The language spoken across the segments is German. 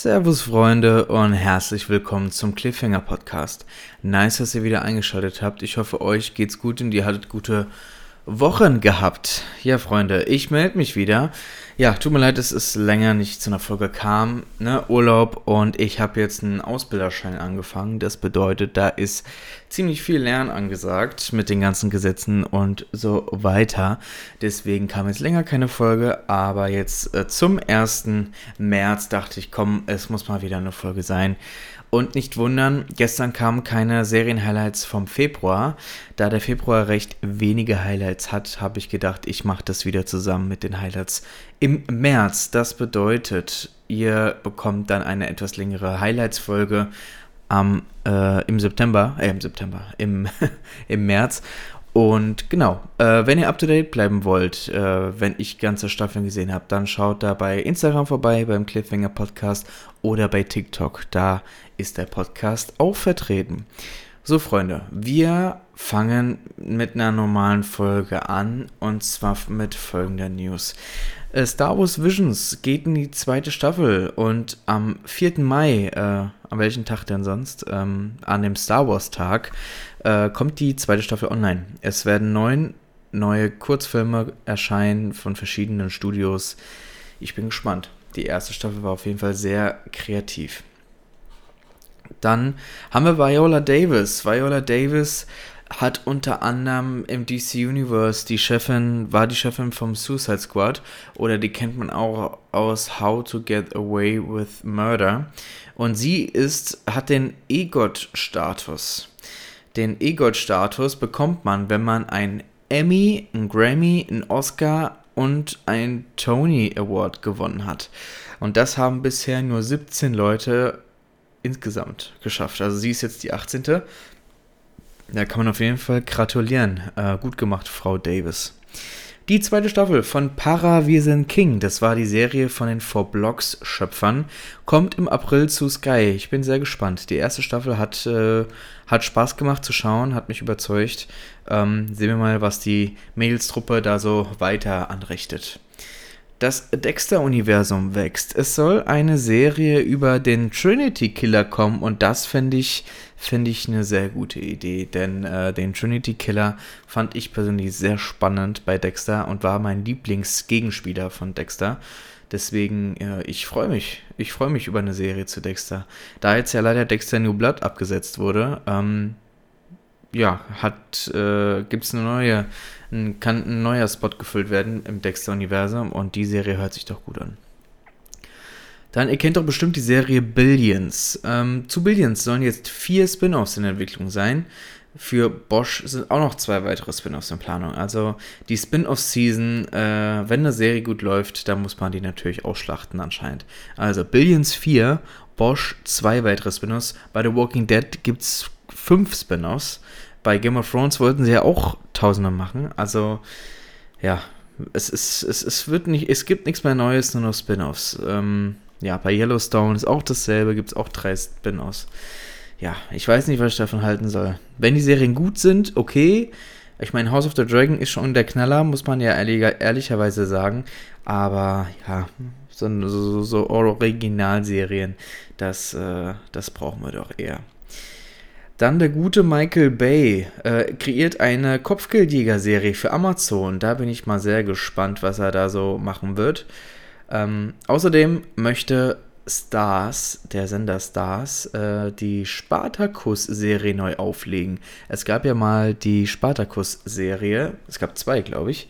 Servus Freunde und herzlich willkommen zum Cliffhanger Podcast. Nice, dass ihr wieder eingeschaltet habt. Ich hoffe, euch geht's gut und ihr hattet gute Wochen gehabt. Ja, Freunde, ich melde mich wieder. Ja, tut mir leid, dass es länger nicht zu einer Folge kam. Ne? Urlaub und ich habe jetzt einen Ausbilderschein angefangen. Das bedeutet, da ist ziemlich viel Lernen angesagt mit den ganzen Gesetzen und so weiter. Deswegen kam jetzt länger keine Folge, aber jetzt äh, zum 1. März dachte ich, komm, es muss mal wieder eine Folge sein. Und nicht wundern, gestern kamen keine Serienhighlights vom Februar. Da der Februar recht wenige Highlights hat, habe ich gedacht, ich mache das wieder zusammen mit den Highlights im März. Das bedeutet, ihr bekommt dann eine etwas längere Highlights-Folge am, äh, im September, äh, im September, im, im März. Und genau, äh, wenn ihr up to date bleiben wollt, äh, wenn ich ganze Staffeln gesehen habe, dann schaut da bei Instagram vorbei, beim Cliffhanger Podcast oder bei TikTok. Da ist der Podcast auch vertreten. So, Freunde, wir fangen mit einer normalen Folge an und zwar mit folgender News. Äh, Star Wars Visions geht in die zweite Staffel und am 4. Mai, äh, an welchem Tag denn sonst? Ähm, an dem Star Wars Tag äh, kommt die zweite Staffel online. Es werden neun neue Kurzfilme erscheinen von verschiedenen Studios. Ich bin gespannt. Die erste Staffel war auf jeden Fall sehr kreativ. Dann haben wir Viola Davis. Viola Davis hat unter anderem im DC Universe die Chefin, war die Chefin vom Suicide Squad oder die kennt man auch aus How to Get Away with Murder. Und sie ist, hat den EGOT-Status. Den EGOT-Status bekommt man, wenn man ein Emmy, ein Grammy, ein Oscar und ein Tony Award gewonnen hat. Und das haben bisher nur 17 Leute insgesamt geschafft. Also sie ist jetzt die 18. Da kann man auf jeden Fall gratulieren. Äh, gut gemacht, Frau Davis. Die zweite Staffel von Para Wir sind King, das war die Serie von den Four Blocks Schöpfern, kommt im April zu Sky. Ich bin sehr gespannt. Die erste Staffel hat, äh, hat Spaß gemacht zu schauen, hat mich überzeugt. Ähm, sehen wir mal, was die Mädelstruppe da so weiter anrichtet. Das Dexter-Universum wächst. Es soll eine Serie über den Trinity Killer kommen und das finde ich, find ich eine sehr gute Idee, denn äh, den Trinity Killer fand ich persönlich sehr spannend bei Dexter und war mein Lieblingsgegenspieler von Dexter. Deswegen, äh, ich freue mich. Ich freue mich über eine Serie zu Dexter. Da jetzt ja leider Dexter New Blood abgesetzt wurde, ähm, ja, hat, äh, gibt es eine neue, kann ein neuer Spot gefüllt werden im Dexter-Universum und die Serie hört sich doch gut an. Dann, ihr kennt doch bestimmt die Serie Billions. Ähm, zu Billions sollen jetzt vier Spin-offs in Entwicklung sein. Für Bosch sind auch noch zwei weitere Spin-offs in Planung. Also die Spin-off-Season, äh, wenn eine Serie gut läuft, dann muss man die natürlich ausschlachten anscheinend. Also Billions 4, Bosch zwei weitere Spin-offs. Bei The Walking Dead gibt es fünf Spin-offs. Bei Game of Thrones wollten sie ja auch Tausende machen. Also, ja, es, ist, es, es, wird nicht, es gibt nichts mehr Neues, nur noch Spin-offs. Ähm, ja, bei Yellowstone ist auch dasselbe, gibt es auch drei Spin-offs. Ja, ich weiß nicht, was ich davon halten soll. Wenn die Serien gut sind, okay. Ich meine, House of the Dragon ist schon der Knaller, muss man ja ehrlicher, ehrlicherweise sagen. Aber ja, so, so, so Originalserien, das, äh, das brauchen wir doch eher. Dann der gute Michael Bay äh, kreiert eine Kopfgeldjäger-Serie für Amazon. Da bin ich mal sehr gespannt, was er da so machen wird. Ähm, außerdem möchte Stars, der Sender Stars, äh, die Spartacus-Serie neu auflegen. Es gab ja mal die Spartacus-Serie, es gab zwei, glaube ich.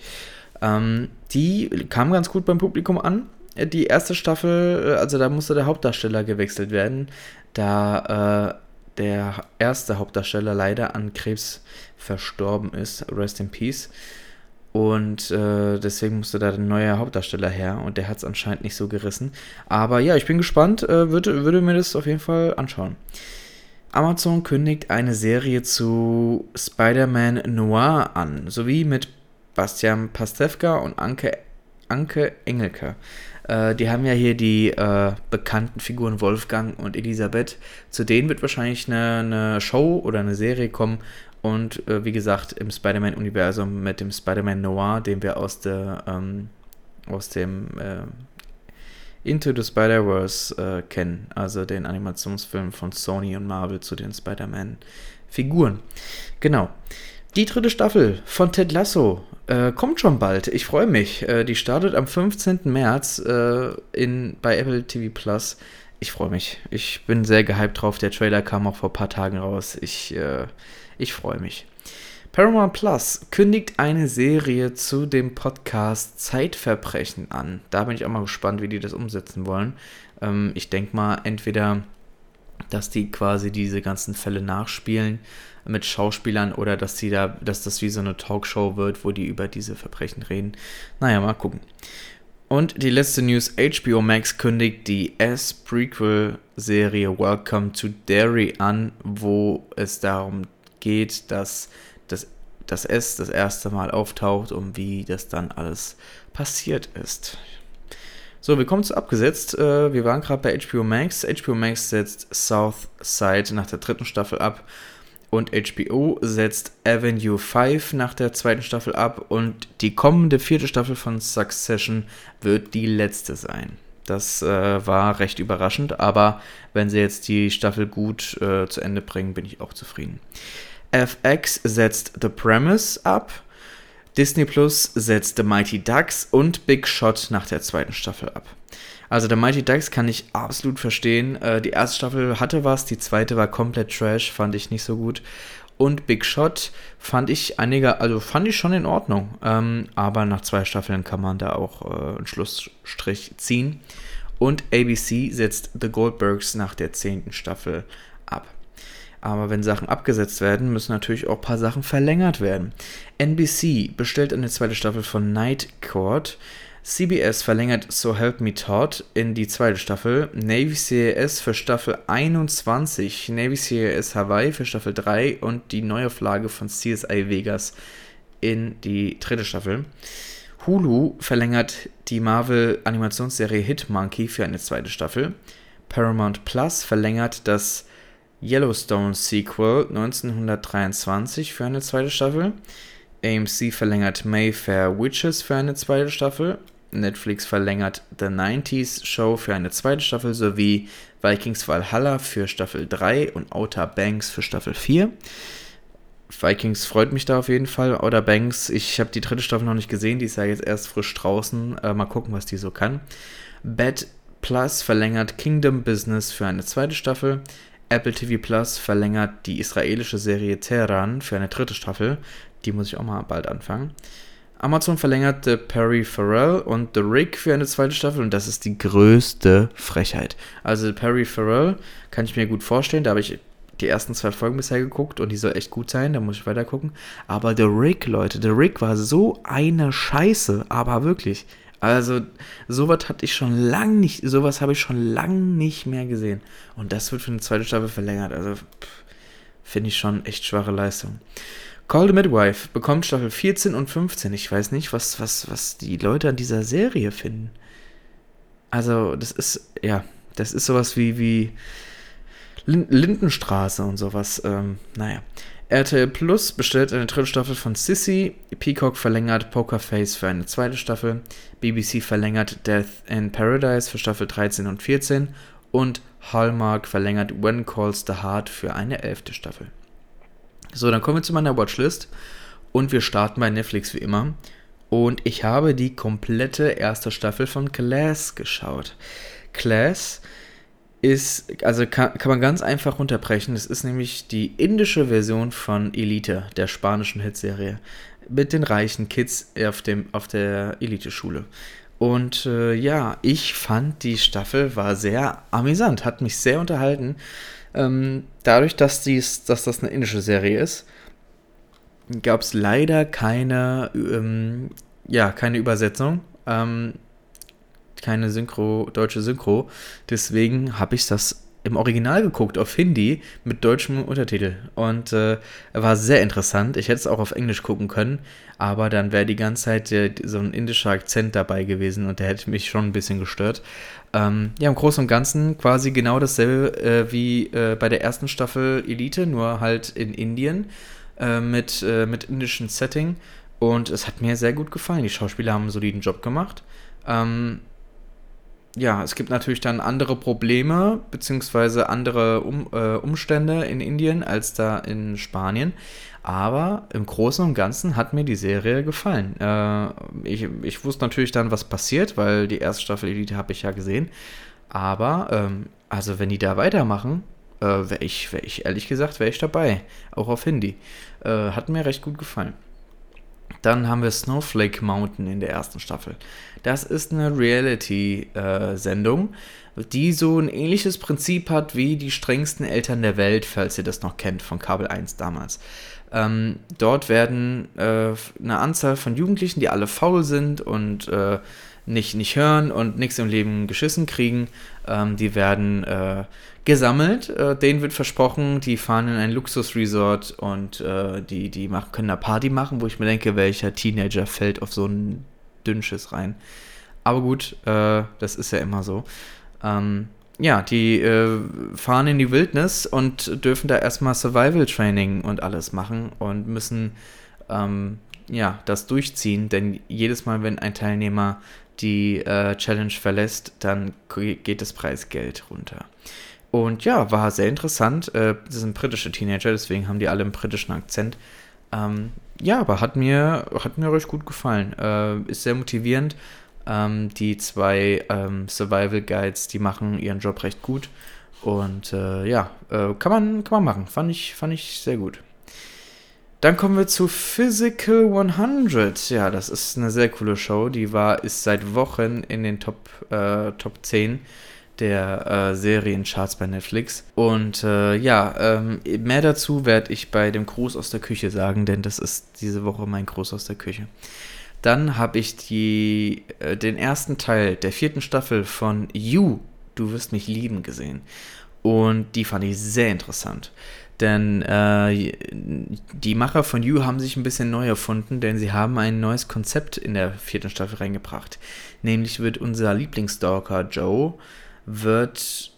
Ähm, die kam ganz gut beim Publikum an. Die erste Staffel, äh, also da musste der Hauptdarsteller gewechselt werden, da äh, der erste Hauptdarsteller leider an Krebs verstorben ist. Rest in Peace. Und äh, deswegen musste da ein neuer Hauptdarsteller her und der hat es anscheinend nicht so gerissen. Aber ja, ich bin gespannt, äh, würde, würde mir das auf jeden Fall anschauen. Amazon kündigt eine Serie zu Spider-Man Noir an, sowie mit Bastian Pastewka und Anke, Anke Engelke. Äh, die haben ja hier die äh, bekannten Figuren Wolfgang und Elisabeth. Zu denen wird wahrscheinlich eine, eine Show oder eine Serie kommen. Und äh, wie gesagt, im Spider-Man-Universum mit dem Spider-Man Noir, den wir aus, der, ähm, aus dem äh, Into the Spider-Verse äh, kennen, also den Animationsfilm von Sony und Marvel zu den Spider-Man-Figuren. Genau. Die dritte Staffel von Ted Lasso äh, kommt schon bald. Ich freue mich. Äh, die startet am 15. März äh, in, bei Apple TV Plus. Ich freue mich. Ich bin sehr gehypt drauf. Der Trailer kam auch vor ein paar Tagen raus. Ich, äh, ich freue mich. Paramount Plus kündigt eine Serie zu dem Podcast Zeitverbrechen an. Da bin ich auch mal gespannt, wie die das umsetzen wollen. Ähm, ich denke mal, entweder, dass die quasi diese ganzen Fälle nachspielen mit Schauspielern oder dass die da, dass das wie so eine Talkshow wird, wo die über diese Verbrechen reden. Naja, mal gucken. Und die letzte News: HBO Max kündigt die S-Prequel-Serie Welcome to Derry an, wo es darum geht, dass das, das S das erste Mal auftaucht und wie das dann alles passiert ist. So, wir kommen zu abgesetzt. Äh, wir waren gerade bei HBO Max. HBO Max setzt South Side nach der dritten Staffel ab und HBO setzt Avenue 5 nach der zweiten Staffel ab und die kommende vierte Staffel von Succession wird die letzte sein. Das äh, war recht überraschend, aber wenn sie jetzt die Staffel gut äh, zu Ende bringen, bin ich auch zufrieden. FX setzt The Premise ab. Disney Plus setzt The Mighty Ducks und Big Shot nach der zweiten Staffel ab. Also The Mighty Ducks kann ich absolut verstehen. Äh, die erste Staffel hatte was, die zweite war komplett Trash, fand ich nicht so gut. Und Big Shot fand ich einiger, also fand ich schon in Ordnung. Ähm, aber nach zwei Staffeln kann man da auch äh, einen Schlussstrich ziehen. Und ABC setzt The Goldbergs nach der zehnten Staffel ab. Aber wenn Sachen abgesetzt werden, müssen natürlich auch ein paar Sachen verlängert werden. NBC bestellt eine zweite Staffel von Night Court. CBS verlängert So Help Me Todd in die zweite Staffel. Navy CAS für Staffel 21. Navy CAS Hawaii für Staffel 3 und die Neuauflage von CSI Vegas in die dritte Staffel. Hulu verlängert die Marvel-Animationsserie Hitmonkey für eine zweite Staffel. Paramount Plus verlängert das Yellowstone Sequel 1923 für eine zweite Staffel. AMC verlängert Mayfair Witches für eine zweite Staffel. Netflix verlängert The 90s Show für eine zweite Staffel sowie Vikings Valhalla für Staffel 3 und Outer Banks für Staffel 4. Vikings freut mich da auf jeden Fall. Outer Banks, ich habe die dritte Staffel noch nicht gesehen, die ist ja jetzt erst frisch draußen. Äh, mal gucken, was die so kann. Bad Plus verlängert Kingdom Business für eine zweite Staffel. Apple TV Plus verlängert die israelische Serie Teheran für eine dritte Staffel. Die muss ich auch mal bald anfangen. Amazon verlängert The Perry Farrell und The Rick für eine zweite Staffel und das ist die größte Frechheit. Also Perry Farrell kann ich mir gut vorstellen, da habe ich die ersten zwei Folgen bisher geguckt und die soll echt gut sein, da muss ich weiter gucken. Aber The Rick, Leute, The Rick war so eine Scheiße, aber wirklich. Also, sowas hatte ich schon lang nicht, sowas habe ich schon lang nicht mehr gesehen. Und das wird für eine zweite Staffel verlängert. Also, finde ich schon echt schwache Leistung. Call the Midwife bekommt Staffel 14 und 15. Ich weiß nicht, was, was, was die Leute an dieser Serie finden. Also, das ist, ja, das ist sowas wie, wie Lindenstraße und sowas. Ähm, naja. RTL Plus bestellt eine dritte Staffel von Sissy, Peacock verlängert Pokerface für eine zweite Staffel, BBC verlängert Death in Paradise für Staffel 13 und 14 und Hallmark verlängert When Calls the Heart für eine elfte Staffel. So, dann kommen wir zu meiner Watchlist und wir starten bei Netflix wie immer. Und ich habe die komplette erste Staffel von Class geschaut. Class ist, also kann, kann man ganz einfach runterbrechen. Das ist nämlich die indische Version von Elite, der spanischen Hitserie. Mit den reichen Kids auf, dem, auf der Elite-Schule. Und äh, ja, ich fand die Staffel war sehr amüsant, hat mich sehr unterhalten. Ähm, dadurch, dass, dies, dass das eine indische Serie ist, gab es leider keine, ähm, ja, keine Übersetzung. Ähm, keine Synchro, deutsche Synchro. Deswegen habe ich das im Original geguckt, auf Hindi mit deutschem Untertitel. Und äh, war sehr interessant. Ich hätte es auch auf Englisch gucken können, aber dann wäre die ganze Zeit äh, so ein indischer Akzent dabei gewesen und der hätte mich schon ein bisschen gestört. Ähm, ja, im Großen und Ganzen quasi genau dasselbe äh, wie äh, bei der ersten Staffel Elite, nur halt in Indien äh, mit, mit indischem Setting. Und es hat mir sehr gut gefallen. Die Schauspieler haben einen soliden Job gemacht. Ähm, ja, es gibt natürlich dann andere Probleme, beziehungsweise andere um, äh, Umstände in Indien als da in Spanien. Aber im Großen und Ganzen hat mir die Serie gefallen. Äh, ich, ich wusste natürlich dann, was passiert, weil die erste Staffel Elite habe ich ja gesehen. Aber, ähm, also wenn die da weitermachen, äh, wäre ich, wär ich, ehrlich gesagt, wäre ich dabei. Auch auf Hindi. Äh, hat mir recht gut gefallen. Dann haben wir Snowflake Mountain in der ersten Staffel. Das ist eine Reality-Sendung, äh, die so ein ähnliches Prinzip hat wie die strengsten Eltern der Welt, falls ihr das noch kennt, von Kabel 1 damals. Ähm, dort werden äh, eine Anzahl von Jugendlichen, die alle faul sind und äh, nicht, nicht hören und nichts im Leben geschissen kriegen, ähm, die werden äh, gesammelt. Äh, denen wird versprochen, die fahren in ein Luxusresort und äh, die, die machen, können da Party machen, wo ich mir denke, welcher Teenager fällt auf so ein Dünnschiss rein. Aber gut, äh, das ist ja immer so. Ähm, ja, die äh, fahren in die Wildnis und dürfen da erstmal Survival Training und alles machen und müssen ähm, ja, das durchziehen, denn jedes Mal, wenn ein Teilnehmer die äh, Challenge verlässt, dann geht das Preisgeld runter. Und ja, war sehr interessant. Äh, das sind britische Teenager, deswegen haben die alle einen britischen Akzent. Ähm, ja, aber hat mir, hat mir recht gut gefallen. Äh, ist sehr motivierend. Ähm, die zwei ähm, Survival Guides, die machen ihren Job recht gut. Und äh, ja, äh, kann, man, kann man machen. Fand ich, fand ich sehr gut. Dann kommen wir zu Physical 100. Ja, das ist eine sehr coole Show. Die war, ist seit Wochen in den Top, äh, Top 10 der äh, Seriencharts bei Netflix. Und äh, ja, ähm, mehr dazu werde ich bei dem Gruß aus der Küche sagen, denn das ist diese Woche mein Gruß aus der Küche. Dann habe ich die, äh, den ersten Teil der vierten Staffel von You, Du wirst mich lieben, gesehen. Und die fand ich sehr interessant. Denn äh, die Macher von You haben sich ein bisschen neu erfunden, denn sie haben ein neues Konzept in der vierten Staffel reingebracht. Nämlich wird unser Lieblingsstalker Joe, wird,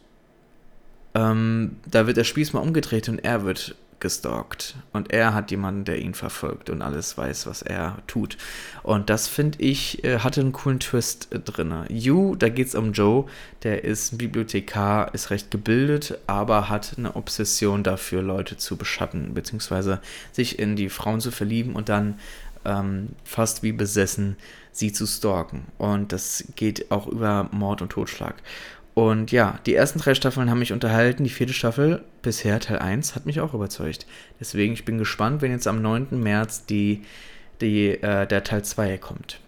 ähm, da wird der Spieß mal umgedreht und er wird gestalkt. Und er hat jemanden, der ihn verfolgt und alles weiß, was er tut. Und das finde ich, äh, hatte einen coolen Twist äh, drin. You, da geht es um Joe, der ist ein Bibliothekar, ist recht gebildet, aber hat eine Obsession dafür, Leute zu beschatten, beziehungsweise sich in die Frauen zu verlieben und dann ähm, fast wie besessen sie zu stalken. Und das geht auch über Mord und Totschlag. Und ja, die ersten drei Staffeln haben mich unterhalten. Die vierte Staffel, bisher Teil 1, hat mich auch überzeugt. Deswegen, ich bin gespannt, wenn jetzt am 9. März die, die, äh, der Teil 2 kommt.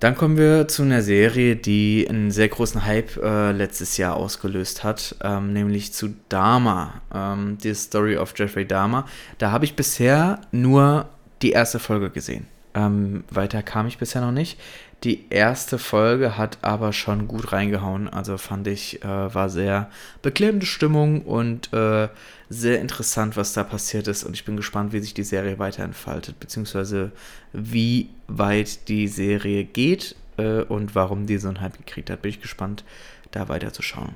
Dann kommen wir zu einer Serie, die einen sehr großen Hype äh, letztes Jahr ausgelöst hat, ähm, nämlich zu Dharma, ähm, die Story of Jeffrey Dahmer. Da habe ich bisher nur die erste Folge gesehen. Ähm, weiter kam ich bisher noch nicht. Die erste Folge hat aber schon gut reingehauen. Also fand ich, äh, war sehr beklemmende Stimmung und äh, sehr interessant, was da passiert ist. Und ich bin gespannt, wie sich die Serie weiterentfaltet, beziehungsweise wie weit die Serie geht äh, und warum die so einen Hype gekriegt hat. Bin ich gespannt, da weiterzuschauen.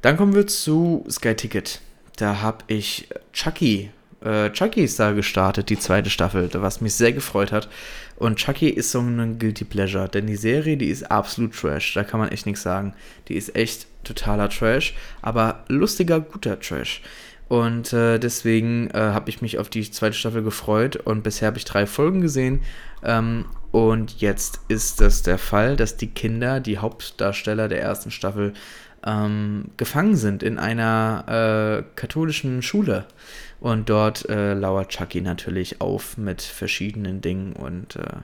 Dann kommen wir zu Sky Ticket. Da habe ich Chucky äh, Chucky ist da gestartet, die zweite Staffel, was mich sehr gefreut hat. Und Chucky ist so ein Guilty Pleasure, denn die Serie, die ist absolut Trash. Da kann man echt nichts sagen. Die ist echt totaler Trash, aber lustiger, guter Trash. Und äh, deswegen äh, habe ich mich auf die zweite Staffel gefreut und bisher habe ich drei Folgen gesehen. Ähm, und jetzt ist das der Fall, dass die Kinder, die Hauptdarsteller der ersten Staffel, ähm, gefangen sind in einer äh, katholischen Schule. Und dort äh, lauert Chucky natürlich auf mit verschiedenen Dingen und äh,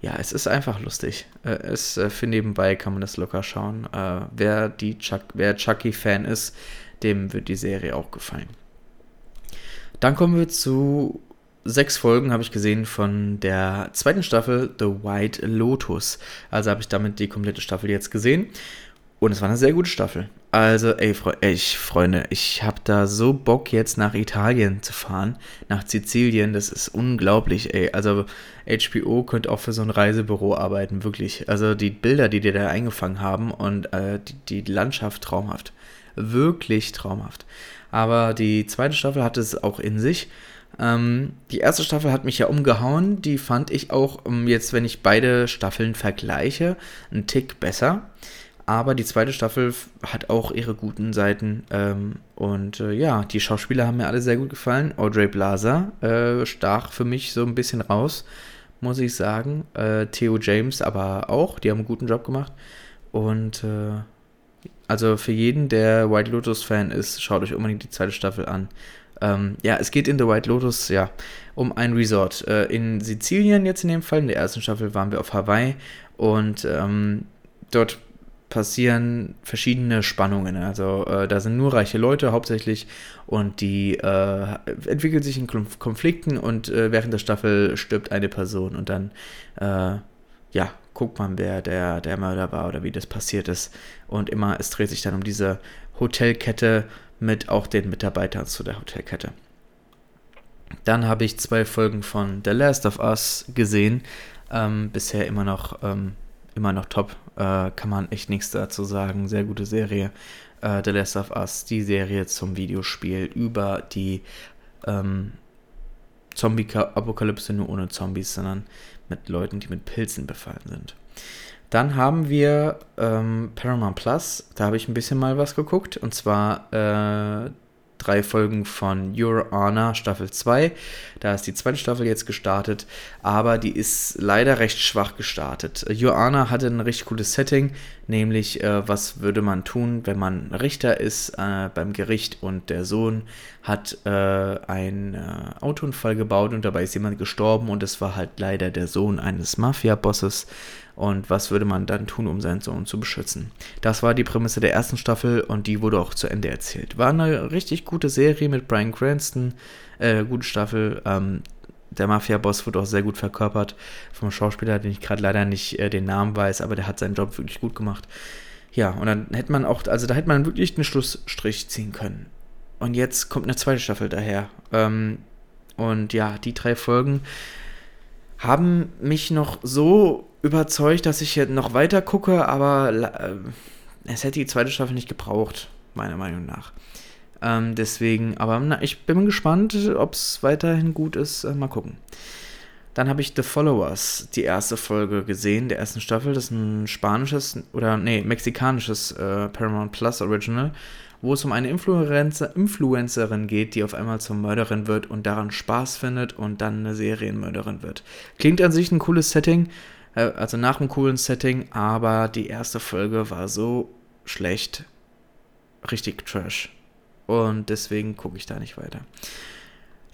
ja, es ist einfach lustig. Äh, es äh, für nebenbei kann man das locker schauen. Äh, wer die Chuck, wer Chucky-Fan ist, dem wird die Serie auch gefallen. Dann kommen wir zu sechs Folgen, habe ich gesehen, von der zweiten Staffel The White Lotus. Also habe ich damit die komplette Staffel jetzt gesehen. Und es war eine sehr gute Staffel. Also, ey, ich, Freunde, ich habe da so Bock, jetzt nach Italien zu fahren, nach Sizilien. Das ist unglaublich, ey. Also, HBO könnte auch für so ein Reisebüro arbeiten, wirklich. Also, die Bilder, die die da eingefangen haben und äh, die, die Landschaft traumhaft. Wirklich traumhaft. Aber die zweite Staffel hatte es auch in sich. Ähm, die erste Staffel hat mich ja umgehauen. Die fand ich auch, um, jetzt, wenn ich beide Staffeln vergleiche, einen Tick besser. Aber die zweite Staffel hat auch ihre guten Seiten. Ähm, und äh, ja, die Schauspieler haben mir alle sehr gut gefallen. Audrey Blaser äh, stach für mich so ein bisschen raus, muss ich sagen. Äh, Theo James aber auch. Die haben einen guten Job gemacht. Und äh, also für jeden, der White Lotus-Fan ist, schaut euch unbedingt die zweite Staffel an. Ähm, ja, es geht in The White Lotus ja um ein Resort äh, in Sizilien jetzt in dem Fall. In der ersten Staffel waren wir auf Hawaii und ähm, dort passieren verschiedene Spannungen. Also äh, da sind nur reiche Leute hauptsächlich und die äh, entwickeln sich in Konflikten und äh, während der Staffel stirbt eine Person und dann äh, ja guckt man, wer der, der Mörder war oder wie das passiert ist. Und immer, es dreht sich dann um diese Hotelkette mit auch den Mitarbeitern zu der Hotelkette. Dann habe ich zwei Folgen von The Last of Us gesehen. Ähm, bisher immer noch ähm, immer noch top. Äh, kann man echt nichts dazu sagen. Sehr gute Serie. Äh, The Last of Us, die Serie zum Videospiel über die ähm, Zombie-Apokalypse, nur ohne Zombies, sondern mit Leuten, die mit Pilzen befallen sind. Dann haben wir ähm, Paramount Plus, da habe ich ein bisschen mal was geguckt, und zwar äh, drei Folgen von Your Honor Staffel 2. Da ist die zweite Staffel jetzt gestartet, aber die ist leider recht schwach gestartet. Your Honor hatte ein richtig cooles Setting, nämlich äh, was würde man tun, wenn man Richter ist äh, beim Gericht und der Sohn hat äh, einen äh, Autounfall gebaut und dabei ist jemand gestorben und es war halt leider der Sohn eines Mafia-Bosses und was würde man dann tun, um seinen Sohn zu beschützen. Das war die Prämisse der ersten Staffel und die wurde auch zu Ende erzählt. War eine richtig gute Serie mit Brian Cranston, äh, gute Staffel. Ähm, der Mafia-Boss wurde auch sehr gut verkörpert vom Schauspieler, den ich gerade leider nicht äh, den Namen weiß, aber der hat seinen Job wirklich gut gemacht. Ja, und dann hätte man auch, also da hätte man wirklich einen Schlussstrich ziehen können. Und jetzt kommt eine zweite Staffel daher. Ähm, und ja, die drei Folgen haben mich noch so überzeugt, dass ich jetzt noch weiter gucke, aber äh, es hätte die zweite Staffel nicht gebraucht, meiner Meinung nach. Ähm, deswegen, aber na, ich bin gespannt, ob es weiterhin gut ist. Äh, mal gucken. Dann habe ich The Followers, die erste Folge gesehen, der ersten Staffel. Das ist ein spanisches oder nee, mexikanisches äh, Paramount Plus Original, wo es um eine Influencer, Influencerin geht, die auf einmal zur Mörderin wird und daran Spaß findet und dann eine Serienmörderin wird. Klingt an sich ein cooles Setting, also nach einem coolen Setting, aber die erste Folge war so schlecht, richtig trash. Und deswegen gucke ich da nicht weiter.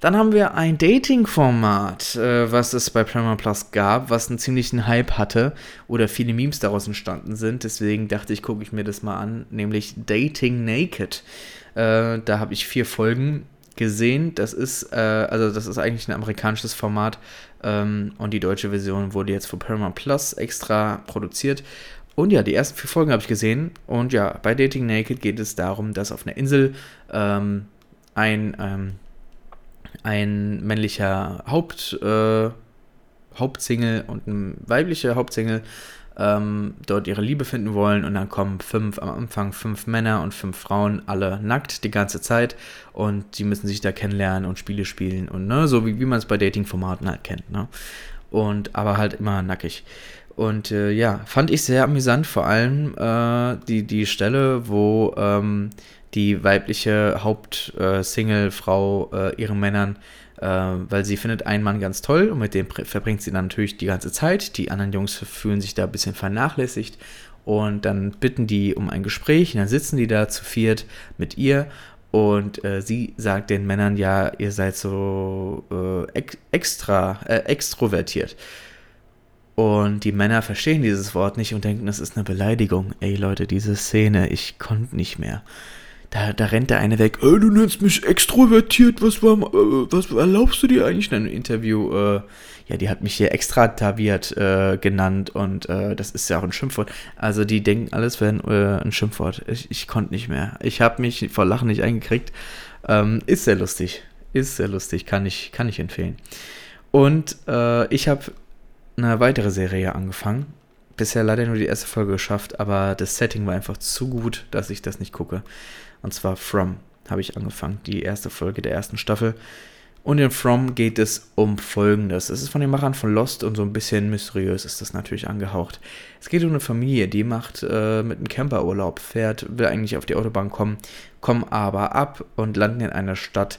Dann haben wir ein Dating-Format, äh, was es bei Paramount Plus gab, was einen ziemlichen Hype hatte oder viele Memes daraus entstanden sind. Deswegen dachte ich, gucke ich mir das mal an, nämlich Dating Naked. Äh, da habe ich vier Folgen gesehen. Das ist, äh, also das ist eigentlich ein amerikanisches Format und die deutsche Version wurde jetzt für Paramount Plus extra produziert. Und ja, die ersten vier Folgen habe ich gesehen. Und ja, bei Dating Naked geht es darum, dass auf einer Insel ähm, ein, ähm, ein männlicher Haupt, äh, Hauptsingle und ein weiblicher Hauptsingle ähm, dort ihre Liebe finden wollen und dann kommen fünf, am Anfang fünf Männer und fünf Frauen, alle nackt die ganze Zeit und die müssen sich da kennenlernen und Spiele spielen und ne, so wie, wie man es bei Dating-Formaten halt kennt, ne? Und aber halt immer nackig. Und äh, ja, fand ich sehr amüsant, vor allem äh, die, die Stelle, wo ähm, die weibliche Hauptsingle-Frau äh, äh, ihren Männern weil sie findet einen Mann ganz toll und mit dem verbringt sie dann natürlich die ganze Zeit. Die anderen Jungs fühlen sich da ein bisschen vernachlässigt und dann bitten die um ein Gespräch und dann sitzen die da zu viert mit ihr und äh, sie sagt den Männern ja, ihr seid so äh, ex extra, äh, extrovertiert. Und die Männer verstehen dieses Wort nicht und denken, das ist eine Beleidigung. Ey Leute, diese Szene, ich konnte nicht mehr. Da, da rennt der eine weg, äh, du nennst mich extrovertiert, was, war, äh, was erlaubst du dir eigentlich in einem Interview? Äh, ja, die hat mich hier extrataviert äh, genannt und äh, das ist ja auch ein Schimpfwort. Also die denken, alles wäre ein, äh, ein, Schimpfwort. Ich, ich konnte nicht mehr. Ich habe mich vor Lachen nicht eingekriegt. Ähm, ist sehr lustig. Ist sehr lustig, kann ich, kann ich empfehlen. Und ich habe eine weitere Serie angefangen bisher leider nur die erste Folge geschafft, aber das Setting war einfach zu gut, dass ich das nicht gucke. Und zwar From habe ich angefangen, die erste Folge der ersten Staffel. Und in From geht es um Folgendes. Es ist von den Machern von Lost und so ein bisschen mysteriös ist das natürlich angehaucht. Es geht um eine Familie, die macht äh, mit einem Camperurlaub, fährt, will eigentlich auf die Autobahn kommen, kommen aber ab und landen in einer Stadt,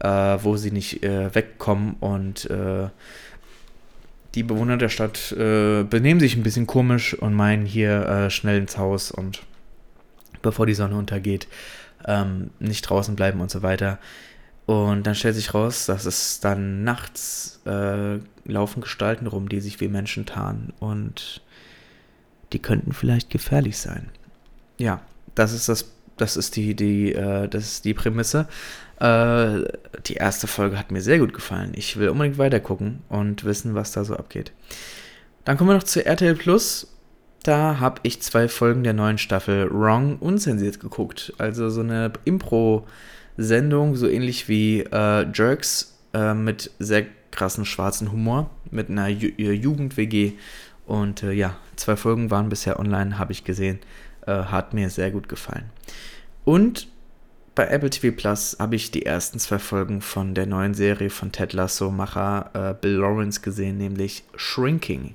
äh, wo sie nicht äh, wegkommen und äh, die Bewohner der Stadt äh, benehmen sich ein bisschen komisch und meinen hier äh, schnell ins Haus und bevor die Sonne untergeht, ähm, nicht draußen bleiben und so weiter. Und dann stellt sich raus, dass es dann nachts äh, laufen Gestalten rum, die sich wie Menschen tarnen. Und die könnten vielleicht gefährlich sein. Ja, das ist das, das ist die, die, äh, das ist die Prämisse. Äh, die erste Folge hat mir sehr gut gefallen. Ich will unbedingt weitergucken und wissen, was da so abgeht. Dann kommen wir noch zu RTL Plus. Da habe ich zwei Folgen der neuen Staffel Wrong unzensiert geguckt. Also so eine Impro- Sendung, so ähnlich wie äh, Jerks, äh, mit sehr krassen schwarzen Humor, mit einer äh, Jugend-WG. Und äh, ja, zwei Folgen waren bisher online, habe ich gesehen. Äh, hat mir sehr gut gefallen. Und bei Apple TV Plus habe ich die ersten zwei Folgen von der neuen Serie von Ted Lasso-Macher äh, Bill Lawrence gesehen, nämlich Shrinking.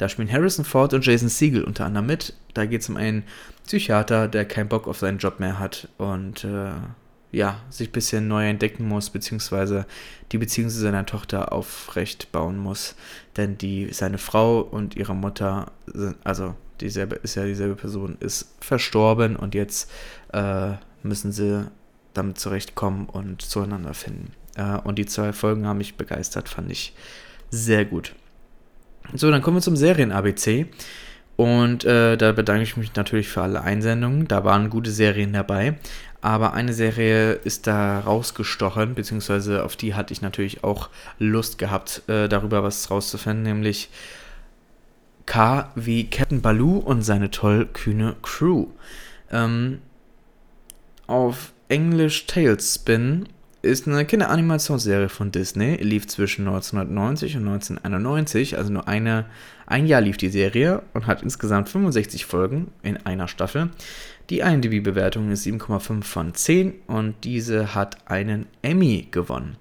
Da spielen Harrison Ford und Jason Siegel unter anderem mit. Da geht es um einen Psychiater, der keinen Bock auf seinen Job mehr hat und äh, ja, sich ein bisschen neu entdecken muss, beziehungsweise die Beziehung zu seiner Tochter aufrecht bauen muss. Denn die, seine Frau und ihre Mutter, sind, also dieselbe, ist ja dieselbe Person, ist verstorben und jetzt äh, müssen sie damit zurechtkommen und zueinander finden. Äh, und die zwei Folgen haben mich begeistert, fand ich sehr gut. So, dann kommen wir zum Serien-ABC. Und äh, da bedanke ich mich natürlich für alle Einsendungen. Da waren gute Serien dabei. Aber eine Serie ist da rausgestochen, beziehungsweise auf die hatte ich natürlich auch Lust gehabt, äh, darüber was rauszufinden, nämlich K wie Captain Baloo und seine tollkühne Crew. Ähm, auf Englisch Tailspin ist eine Kinderanimationsserie von Disney, lief zwischen 1990 und 1991, also nur eine, ein Jahr lief die Serie und hat insgesamt 65 Folgen in einer Staffel. Die IMDb-Bewertung ist 7,5 von 10 und diese hat einen Emmy gewonnen.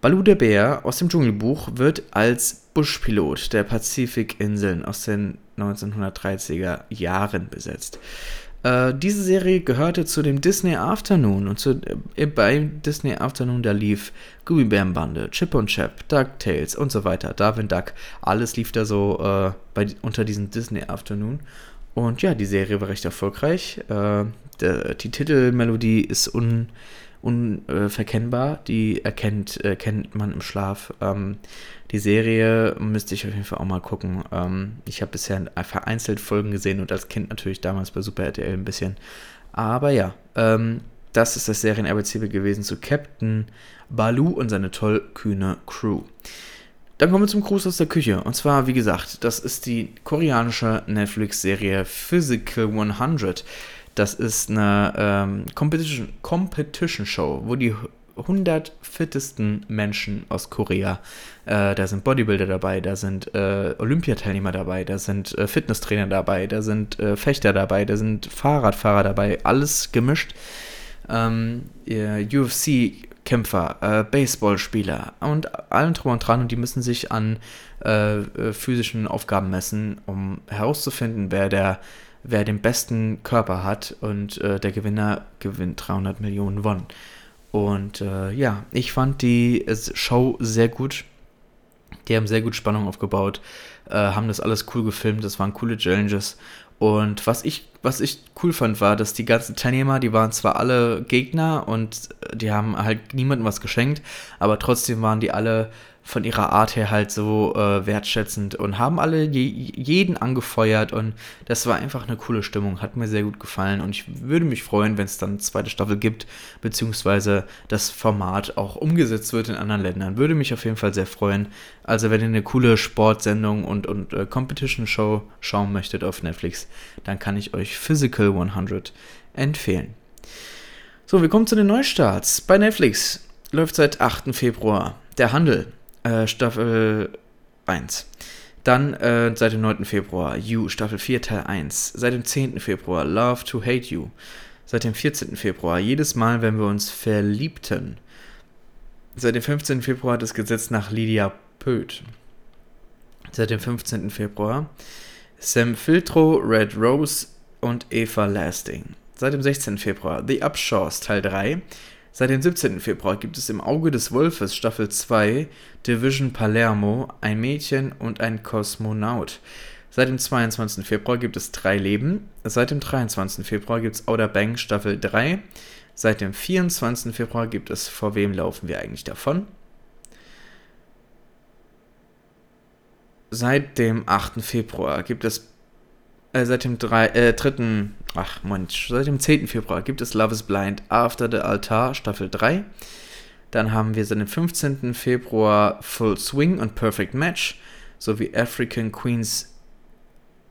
Balu der Bär aus dem Dschungelbuch wird als Buschpilot der Pazifikinseln aus den 1930er Jahren besetzt. Äh, diese Serie gehörte zu dem Disney Afternoon und zu, äh, bei Disney Afternoon da lief Gummibärenbande, Chip und Chap, DuckTales und so weiter, Darwin Duck, alles lief da so äh, bei, unter diesem Disney Afternoon und ja, die Serie war recht erfolgreich. Äh, der, die Titelmelodie ist un, unverkennbar. Die erkennt, erkennt man im Schlaf. Ähm, die Serie müsste ich auf jeden Fall auch mal gucken. Ähm, ich habe bisher vereinzelt Folgen gesehen und als Kind natürlich damals bei Super RTL ein bisschen. Aber ja, ähm, das ist das Serien-ABC gewesen zu Captain Baloo und seine tollkühne Crew. Dann kommen wir zum Gruß aus der Küche. Und zwar, wie gesagt, das ist die koreanische Netflix-Serie Physical 100. Das ist eine ähm, Competition, Competition Show, wo die 100 fittesten Menschen aus Korea, äh, da sind Bodybuilder dabei, da sind äh, Olympiateilnehmer dabei, da sind äh, Fitnesstrainer dabei, da sind äh, Fechter dabei, da sind Fahrradfahrer dabei, alles gemischt. Ähm, UFC Kämpfer, äh, Baseballspieler und allen drum und dran und die müssen sich an äh, äh, physischen Aufgaben messen, um herauszufinden, wer der wer den besten Körper hat und äh, der Gewinner gewinnt 300 Millionen Won. Und äh, ja, ich fand die Show sehr gut. Die haben sehr gut Spannung aufgebaut, äh, haben das alles cool gefilmt, das waren coole Challenges und was ich, was ich cool fand, war, dass die ganzen Teilnehmer, die waren zwar alle Gegner und die haben halt niemandem was geschenkt, aber trotzdem waren die alle von ihrer Art her halt so äh, wertschätzend und haben alle je, jeden angefeuert und das war einfach eine coole Stimmung, hat mir sehr gut gefallen und ich würde mich freuen, wenn es dann eine zweite Staffel gibt, beziehungsweise das Format auch umgesetzt wird in anderen Ländern. Würde mich auf jeden Fall sehr freuen. Also wenn ihr eine coole Sportsendung und, und äh, Competition Show schauen möchtet auf Netflix, dann kann ich euch Physical 100 empfehlen. So, wir kommen zu den Neustarts. Bei Netflix läuft seit 8. Februar der Handel äh, Staffel 1. Dann äh, seit dem 9. Februar You, Staffel 4, Teil 1. Seit dem 10. Februar Love to Hate You. Seit dem 14. Februar Jedes Mal, wenn wir uns verliebten. Seit dem 15. Februar das Gesetz nach Lydia Pöth. Seit dem 15. Februar Sam Filtro, Red Rose und Eva Lasting. Seit dem 16. Februar The Upshaws Teil 3. Seit dem 17. Februar gibt es im Auge des Wolfes Staffel 2 Division Palermo, ein Mädchen und ein Kosmonaut. Seit dem 22. Februar gibt es drei Leben. Seit dem 23. Februar gibt es Outer Bank Staffel 3. Seit dem 24. Februar gibt es Vor wem laufen wir eigentlich davon? Seit dem 8. Februar gibt es äh, seit dem 3, äh, 3. Ach Mensch, seit dem 10. Februar gibt es Love is Blind After the Altar Staffel 3. Dann haben wir seit dem 15. Februar Full Swing und Perfect Match sowie African Queens.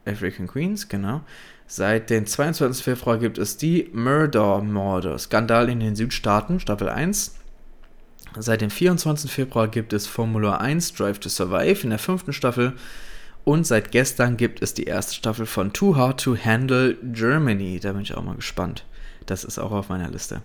African Queens, genau. Seit dem 22. Februar gibt es die Murder-Morde, Skandal in den Südstaaten, Staffel 1. Seit dem 24. Februar gibt es Formula 1 Drive to Survive in der fünften Staffel. Und seit gestern gibt es die erste Staffel von Too Hard to Handle Germany. Da bin ich auch mal gespannt. Das ist auch auf meiner Liste.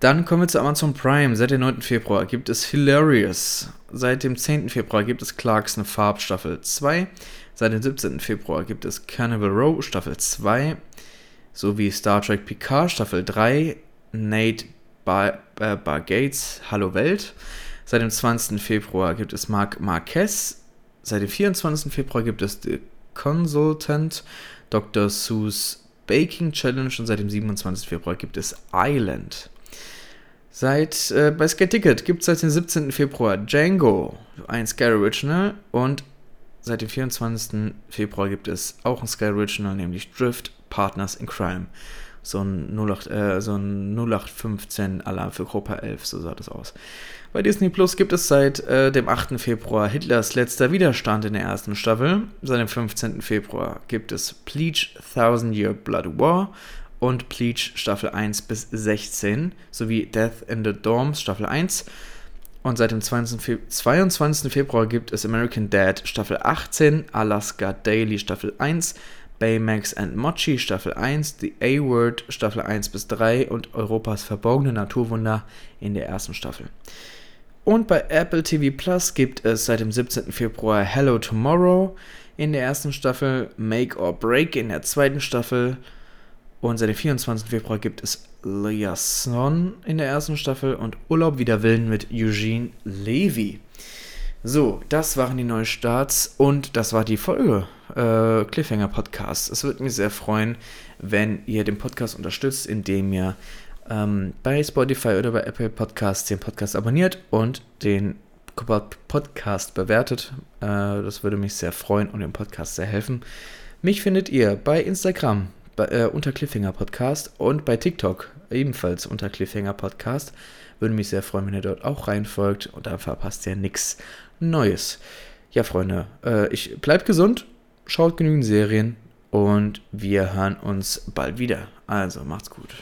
Dann kommen wir zu Amazon Prime. Seit dem 9. Februar gibt es Hilarious. Seit dem 10. Februar gibt es Clarkson Farb Staffel 2. Seit dem 17. Februar gibt es Cannibal Row Staffel 2 sowie Star Trek Picard Staffel 3, Nate Bar, äh, Bar Hallo Welt. Seit dem 20. Februar gibt es Marc Marquez. Seit dem 24. Februar gibt es The Consultant, Dr. Seuss Baking Challenge und seit dem 27. Februar gibt es Island. Seit äh, bei Sky Ticket gibt es seit dem 17. Februar Django, ein Sky Original und Seit dem 24. Februar gibt es auch ein Sky Original, nämlich Drift Partners in Crime. So ein, 08, äh, so ein 0815 Alarm für Gruppe 11, so sah das aus. Bei Disney Plus gibt es seit äh, dem 8. Februar Hitlers letzter Widerstand in der ersten Staffel. Seit dem 15. Februar gibt es Bleach Thousand Year Blood War und Bleach Staffel 1 bis 16 sowie Death in the Dorms Staffel 1 und seit dem 22. Februar gibt es American Dad Staffel 18, Alaska Daily Staffel 1, Baymax and Mochi Staffel 1, The A-Word Staffel 1 bis 3 und Europas verborgene Naturwunder in der ersten Staffel. Und bei Apple TV Plus gibt es seit dem 17. Februar Hello Tomorrow in der ersten Staffel, Make or Break in der zweiten Staffel und seit dem 24. Februar gibt es Liaison in der ersten Staffel und Urlaub wider Willen mit Eugene Levy. So, das waren die neuen Starts und das war die Folge äh, Cliffhanger Podcast. Es würde mich sehr freuen, wenn ihr den Podcast unterstützt, indem ihr ähm, bei Spotify oder bei Apple Podcasts den Podcast abonniert und den Podcast bewertet. Äh, das würde mich sehr freuen und dem Podcast sehr helfen. Mich findet ihr bei Instagram bei, äh, unter Cliffhanger Podcast und bei TikTok ebenfalls unter Cliffhanger Podcast. Würde mich sehr freuen, wenn ihr dort auch reinfolgt und da verpasst ihr nichts Neues. Ja, Freunde, äh, ich bleibt gesund, schaut genügend Serien und wir hören uns bald wieder. Also macht's gut.